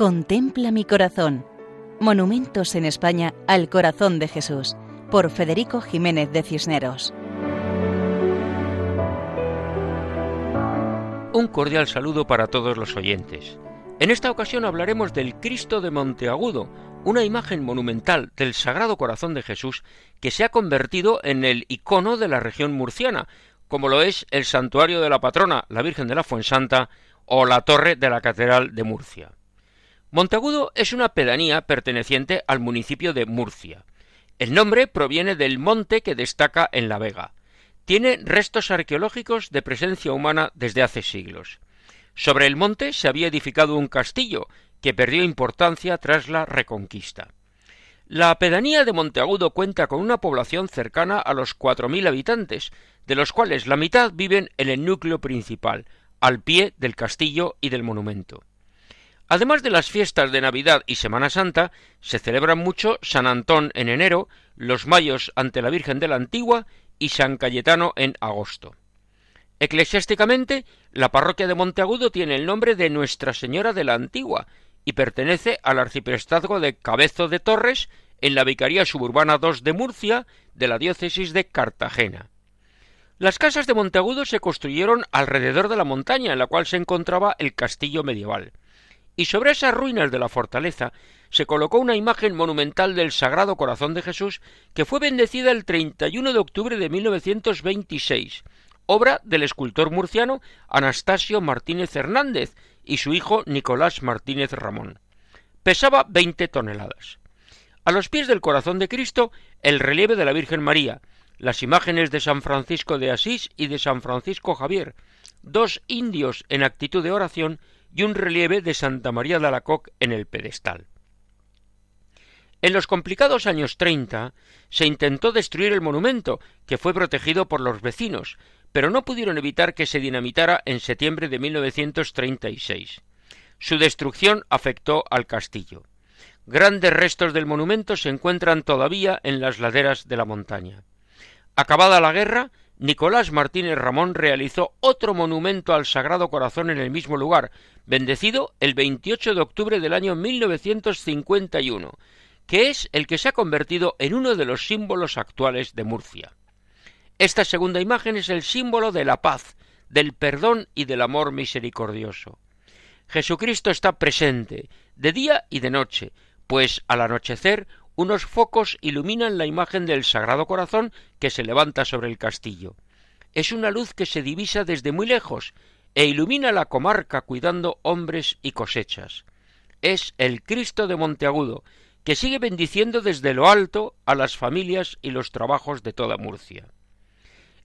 Contempla mi corazón. Monumentos en España al corazón de Jesús, por Federico Jiménez de Cisneros. Un cordial saludo para todos los oyentes. En esta ocasión hablaremos del Cristo de Monteagudo, una imagen monumental del Sagrado Corazón de Jesús que se ha convertido en el icono de la región murciana, como lo es el santuario de la patrona, la Virgen de la Fuensanta, o la torre de la Catedral de Murcia. Monteagudo es una pedanía perteneciente al municipio de Murcia. El nombre proviene del monte que destaca en la Vega. Tiene restos arqueológicos de presencia humana desde hace siglos. Sobre el monte se había edificado un castillo que perdió importancia tras la Reconquista. La pedanía de Monteagudo cuenta con una población cercana a los cuatro mil habitantes, de los cuales la mitad viven en el núcleo principal, al pie del castillo y del monumento. Además de las fiestas de Navidad y Semana Santa, se celebran mucho San Antón en enero, los Mayos ante la Virgen de la Antigua y San Cayetano en agosto. Eclesiásticamente, la parroquia de Monteagudo tiene el nombre de Nuestra Señora de la Antigua y pertenece al arciprestazgo de Cabezo de Torres en la Vicaría Suburbana II de Murcia de la diócesis de Cartagena. Las casas de Monteagudo se construyeron alrededor de la montaña en la cual se encontraba el castillo medieval y sobre esas ruinas de la fortaleza se colocó una imagen monumental del Sagrado Corazón de Jesús que fue bendecida el 31 de octubre de 1926, obra del escultor murciano Anastasio Martínez Hernández y su hijo Nicolás Martínez Ramón. Pesaba veinte toneladas. A los pies del corazón de Cristo, el relieve de la Virgen María, las imágenes de San Francisco de Asís y de San Francisco Javier, dos indios en actitud de oración y un relieve de Santa María de Alacoc en el pedestal. En los complicados años treinta se intentó destruir el monumento, que fue protegido por los vecinos, pero no pudieron evitar que se dinamitara en septiembre de 1936. Su destrucción afectó al castillo. Grandes restos del monumento se encuentran todavía en las laderas de la montaña. Acabada la guerra, Nicolás Martínez Ramón realizó otro monumento al Sagrado Corazón en el mismo lugar, bendecido el 28 de octubre del año 1951, que es el que se ha convertido en uno de los símbolos actuales de Murcia. Esta segunda imagen es el símbolo de la paz, del perdón y del amor misericordioso. Jesucristo está presente, de día y de noche, pues al anochecer unos focos iluminan la imagen del Sagrado Corazón que se levanta sobre el castillo. Es una luz que se divisa desde muy lejos e ilumina la comarca cuidando hombres y cosechas. Es el Cristo de Monteagudo, que sigue bendiciendo desde lo alto a las familias y los trabajos de toda Murcia.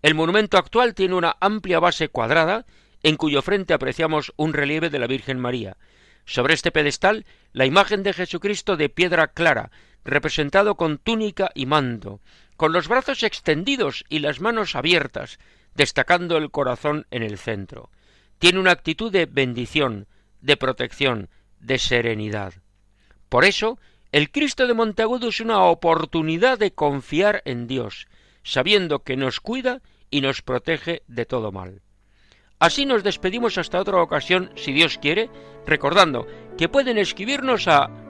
El monumento actual tiene una amplia base cuadrada, en cuyo frente apreciamos un relieve de la Virgen María. Sobre este pedestal, la imagen de Jesucristo de piedra clara, representado con túnica y manto, con los brazos extendidos y las manos abiertas, destacando el corazón en el centro. Tiene una actitud de bendición, de protección, de serenidad. Por eso, el Cristo de Monteagudo es una oportunidad de confiar en Dios, sabiendo que nos cuida y nos protege de todo mal. Así nos despedimos hasta otra ocasión, si Dios quiere, recordando que pueden escribirnos a